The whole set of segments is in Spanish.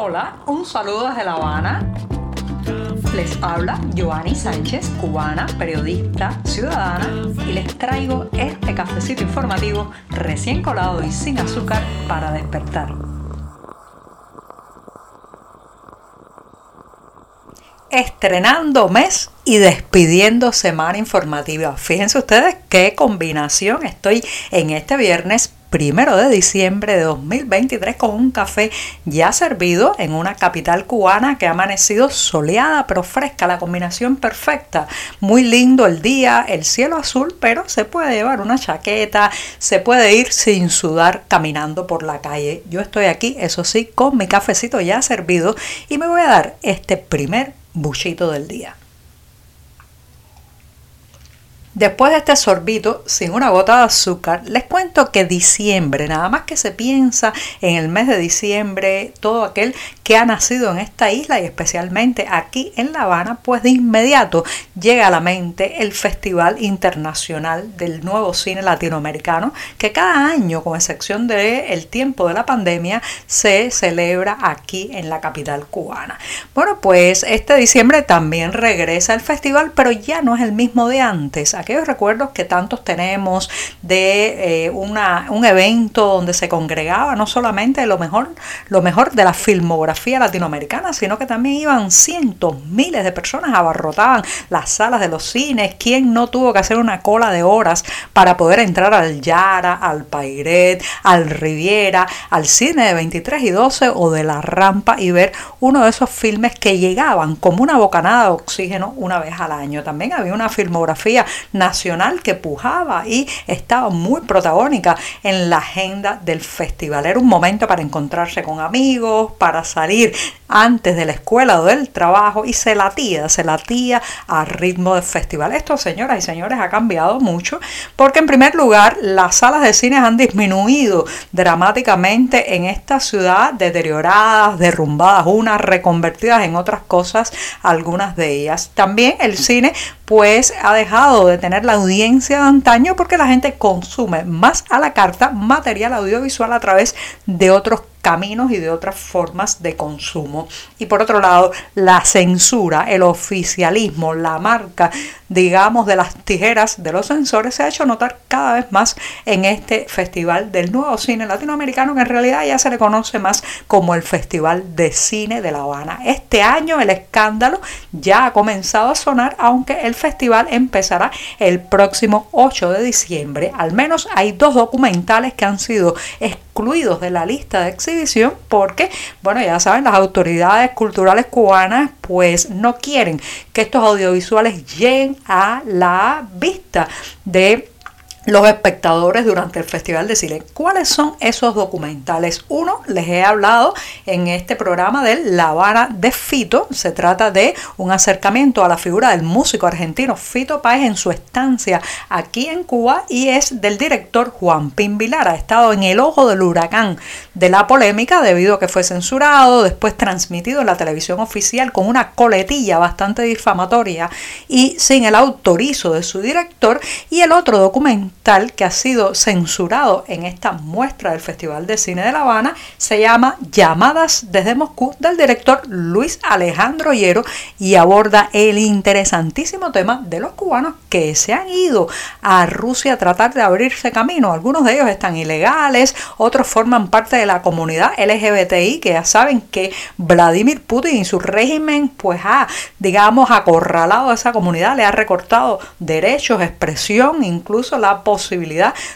Hola, un saludo desde La Habana. Les habla Joanny Sánchez, cubana, periodista, ciudadana, y les traigo este cafecito informativo recién colado y sin azúcar para despertar. Estrenando mes y despidiendo semana informativa. Fíjense ustedes qué combinación. Estoy en este viernes primero de diciembre de 2023 con un café ya servido en una capital cubana que ha amanecido soleada pero fresca, la combinación perfecta. Muy lindo el día, el cielo azul, pero se puede llevar una chaqueta, se puede ir sin sudar caminando por la calle. Yo estoy aquí, eso sí, con mi cafecito ya servido y me voy a dar este primer buchito del día. Después de este sorbito, sin una gota de azúcar, les cuento que diciembre, nada más que se piensa en el mes de diciembre, todo aquel que ha nacido en esta isla y especialmente aquí en La Habana, pues de inmediato llega a la mente el Festival Internacional del Nuevo Cine Latinoamericano, que cada año, con excepción del el tiempo de la pandemia, se celebra aquí en la capital cubana. Bueno, pues este diciembre también regresa el festival, pero ya no es el mismo de antes aquellos recuerdos que tantos tenemos de eh, una, un evento donde se congregaba no solamente lo mejor, lo mejor de la filmografía latinoamericana, sino que también iban cientos, miles de personas, abarrotaban las salas de los cines. ¿Quién no tuvo que hacer una cola de horas para poder entrar al Yara, al Pairet, al Riviera, al cine de 23 y 12 o de la rampa y ver uno de esos filmes que llegaban como una bocanada de oxígeno una vez al año? También había una filmografía nacional que pujaba y estaba muy protagónica en la agenda del festival. Era un momento para encontrarse con amigos, para salir antes de la escuela o del trabajo y se latía, se latía a ritmo de festival. Esto, señoras y señores, ha cambiado mucho porque en primer lugar las salas de cine han disminuido dramáticamente en esta ciudad, deterioradas, derrumbadas unas, reconvertidas en otras cosas, algunas de ellas. También el cine pues ha dejado de tener la audiencia de antaño porque la gente consume más a la carta material audiovisual a través de otros caminos y de otras formas de consumo. Y por otro lado, la censura, el oficialismo, la marca, digamos, de las tijeras de los censores se ha hecho notar cada vez más en este festival del nuevo cine latinoamericano, que en realidad ya se le conoce más como el Festival de Cine de La Habana. Este año el escándalo ya ha comenzado a sonar, aunque el festival empezará el próximo 8 de diciembre. Al menos hay dos documentales que han sido excluidos de la lista de exhibición porque, bueno, ya saben, las autoridades culturales cubanas pues no quieren que estos audiovisuales lleguen a la vista de los espectadores durante el Festival de Cine. ¿Cuáles son esos documentales? Uno, les he hablado en este programa de La Habana de Fito. Se trata de un acercamiento a la figura del músico argentino Fito Páez en su estancia aquí en Cuba y es del director Juan Pin Vilar. Ha estado en el ojo del huracán de la polémica debido a que fue censurado, después transmitido en la televisión oficial con una coletilla bastante difamatoria y sin el autorizo de su director. Y el otro que ha sido censurado en esta muestra del Festival de Cine de La Habana se llama Llamadas desde Moscú del director Luis Alejandro Hierro y aborda el interesantísimo tema de los cubanos que se han ido a Rusia a tratar de abrirse camino. Algunos de ellos están ilegales, otros forman parte de la comunidad LGBTI que ya saben que Vladimir Putin y su régimen pues ha, digamos, acorralado a esa comunidad, le ha recortado derechos, expresión, incluso la posibilidad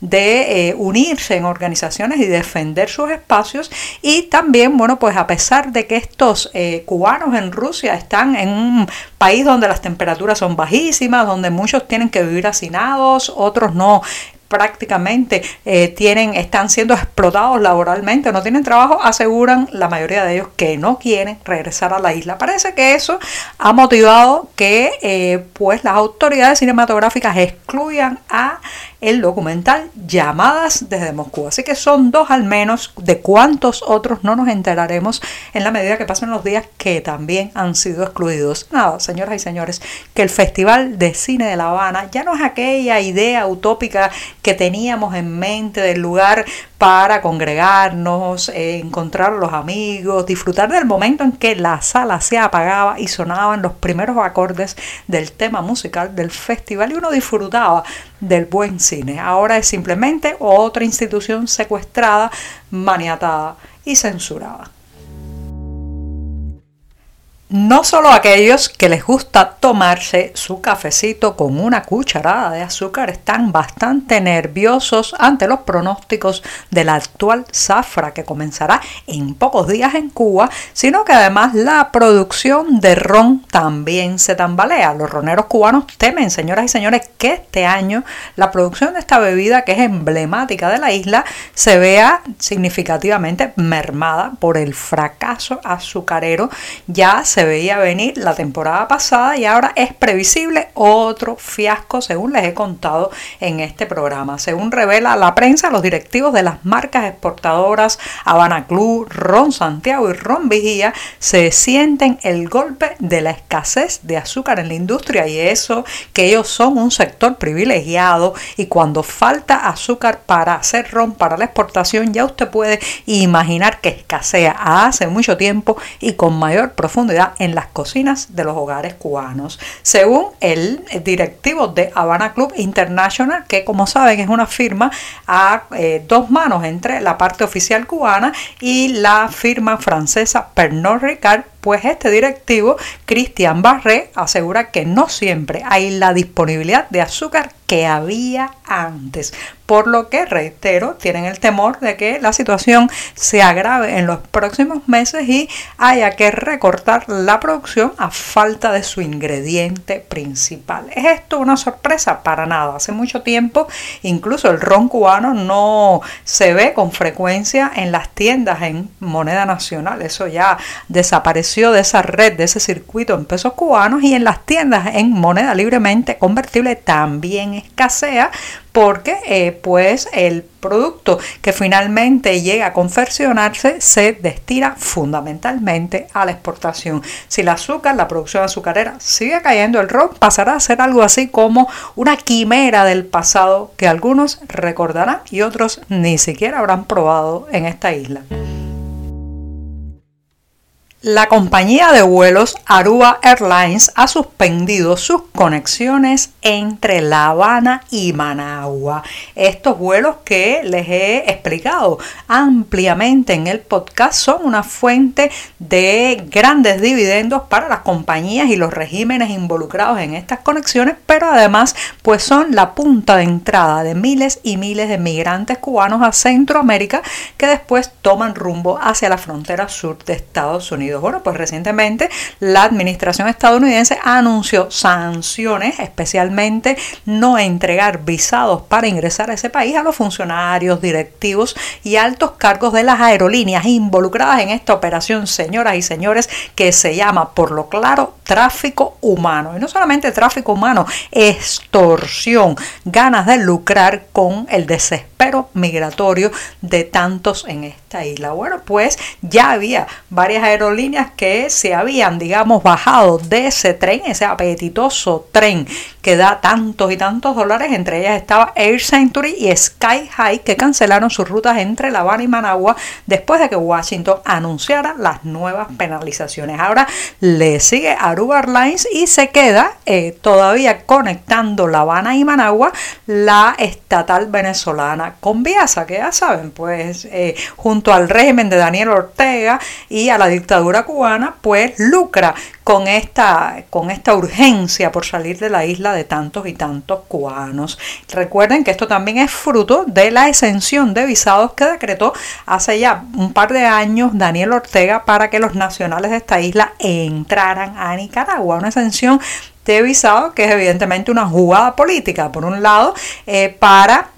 de eh, unirse en organizaciones y defender sus espacios y también, bueno, pues a pesar de que estos eh, cubanos en Rusia están en un país donde las temperaturas son bajísimas, donde muchos tienen que vivir hacinados, otros no prácticamente eh, tienen, están siendo explotados laboralmente, no tienen trabajo, aseguran la mayoría de ellos que no quieren regresar a la isla. Parece que eso ha motivado que pues las autoridades cinematográficas excluyan a el documental Llamadas desde Moscú. Así que son dos al menos de cuántos otros no nos enteraremos en la medida que pasen los días que también han sido excluidos. Nada, señoras y señores, que el Festival de Cine de La Habana ya no es aquella idea utópica que teníamos en mente del lugar para congregarnos, encontrar a los amigos, disfrutar del momento en que la sala se apagaba y sonaban los primeros acordes del tema musical del festival y uno disfrutaba del buen cine. Ahora es simplemente otra institución secuestrada, maniatada y censurada. No solo aquellos que les gusta tomarse su cafecito con una cucharada de azúcar están bastante nerviosos ante los pronósticos de la actual zafra que comenzará en pocos días en Cuba, sino que además la producción de ron también se tambalea. Los roneros cubanos temen, señoras y señores, que este año la producción de esta bebida, que es emblemática de la isla, se vea significativamente mermada por el fracaso azucarero. Ya se veía venir la temporada pasada y ahora es previsible otro fiasco según les he contado en este programa. Según revela la prensa, los directivos de las marcas exportadoras Habana Club, Ron Santiago y Ron Vigía se sienten el golpe de la escasez de azúcar en la industria y eso que ellos son un sector privilegiado y cuando falta azúcar para hacer ron para la exportación ya usted puede imaginar que escasea hace mucho tiempo y con mayor profundidad en las cocinas de los hogares cubanos. Según el directivo de Habana Club International, que como saben es una firma a eh, dos manos entre la parte oficial cubana y la firma francesa Pernod Ricard, pues este directivo, Christian Barré, asegura que no siempre hay la disponibilidad de azúcar que había antes, por lo que, reitero, tienen el temor de que la situación se agrave en los próximos meses y haya que recortar la producción a falta de su ingrediente principal. ¿Es esto una sorpresa? Para nada. Hace mucho tiempo, incluso el ron cubano no se ve con frecuencia en las tiendas en moneda nacional. Eso ya desapareció de esa red, de ese circuito en pesos cubanos y en las tiendas en moneda libremente convertible también escasea porque eh, pues el producto que finalmente llega a confeccionarse se destina fundamentalmente a la exportación. Si el azúcar, la producción azucarera sigue cayendo, el ron pasará a ser algo así como una quimera del pasado que algunos recordarán y otros ni siquiera habrán probado en esta isla. La compañía de vuelos Aruba Airlines ha suspendido sus conexiones entre La Habana y Managua. Estos vuelos que les he explicado ampliamente en el podcast son una fuente de grandes dividendos para las compañías y los regímenes involucrados en estas conexiones, pero además pues son la punta de entrada de miles y miles de migrantes cubanos a Centroamérica que después toman rumbo hacia la frontera sur de Estados Unidos. Bueno, pues recientemente la administración estadounidense anunció sanciones, especialmente no entregar visados para ingresar a ese país a los funcionarios, directivos y altos cargos de las aerolíneas involucradas en esta operación, señoras y señores, que se llama, por lo claro, tráfico humano. Y no solamente tráfico humano, extorsión, ganas de lucrar con el desespero migratorio de tantos en esta isla. Bueno, pues ya había varias aerolíneas que se habían, digamos, bajado de ese tren, ese apetitoso tren que da tantos y tantos dólares. Entre ellas estaba Air Century y Sky High, que cancelaron sus rutas entre La Habana y Managua después de que Washington anunciara las nuevas penalizaciones. Ahora le sigue Aruba Airlines y se queda eh, todavía conectando La Habana y Managua la estatal venezolana con Viasa, que ya saben, pues eh, junto al régimen de Daniel Ortega y a la dictadura cubana, pues lucra con esta, con esta urgencia por salir de la isla de tantos y tantos cubanos. Recuerden que esto también es fruto de la exención de visados que decretó hace ya un par de años Daniel Ortega para que los nacionales de esta isla entraran a Nicaragua. Una exención de visado que es evidentemente una jugada política, por un lado, eh, para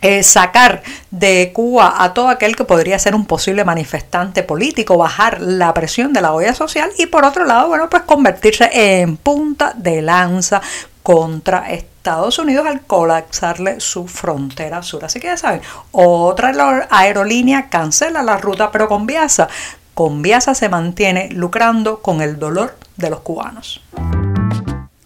eh, sacar de Cuba a todo aquel que podría ser un posible manifestante político, bajar la presión de la olla social y por otro lado, bueno, pues convertirse en punta de lanza contra Estados Unidos al colapsarle su frontera sur. Así que ya saben, otra aerolínea cancela la ruta, pero con Viasa, con Viasa se mantiene lucrando con el dolor de los cubanos.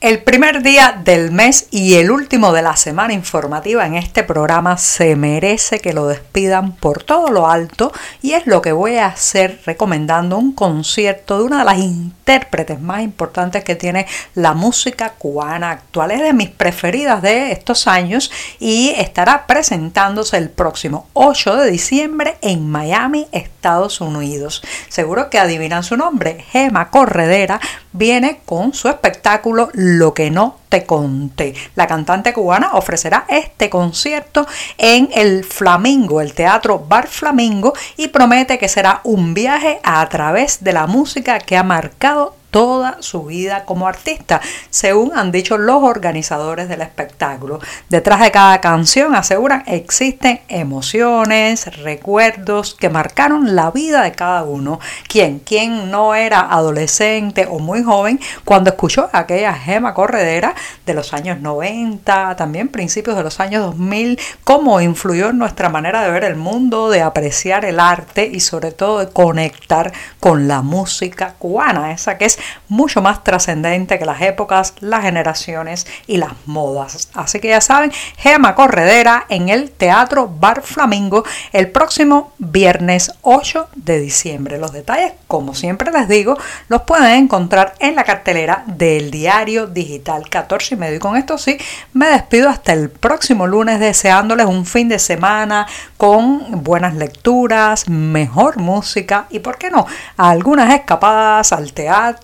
El primer día del mes y el último de la semana informativa en este programa se merece que lo despidan por todo lo alto y es lo que voy a hacer recomendando un concierto de una de las intérpretes más importantes que tiene la música cubana actual. Es de mis preferidas de estos años y estará presentándose el próximo 8 de diciembre en Miami, Estados Unidos. Seguro que adivinan su nombre, Gema Corredera viene con su espectáculo Lo que no te conté. La cantante cubana ofrecerá este concierto en el Flamingo, el Teatro Bar Flamingo, y promete que será un viaje a través de la música que ha marcado toda su vida como artista, según han dicho los organizadores del espectáculo. Detrás de cada canción, aseguran, existen emociones, recuerdos que marcaron la vida de cada uno. ¿Quién? ¿Quién no era adolescente o muy joven cuando escuchó aquella gema corredera de los años 90, también principios de los años 2000, cómo influyó en nuestra manera de ver el mundo, de apreciar el arte y sobre todo de conectar con la música cubana, esa que es mucho más trascendente que las épocas, las generaciones y las modas. Así que ya saben, Gema Corredera en el Teatro Bar Flamingo el próximo viernes 8 de diciembre. Los detalles, como siempre les digo, los pueden encontrar en la cartelera del diario digital 14 y medio. Y con esto sí, me despido hasta el próximo lunes deseándoles un fin de semana con buenas lecturas, mejor música y, ¿por qué no?, algunas escapadas al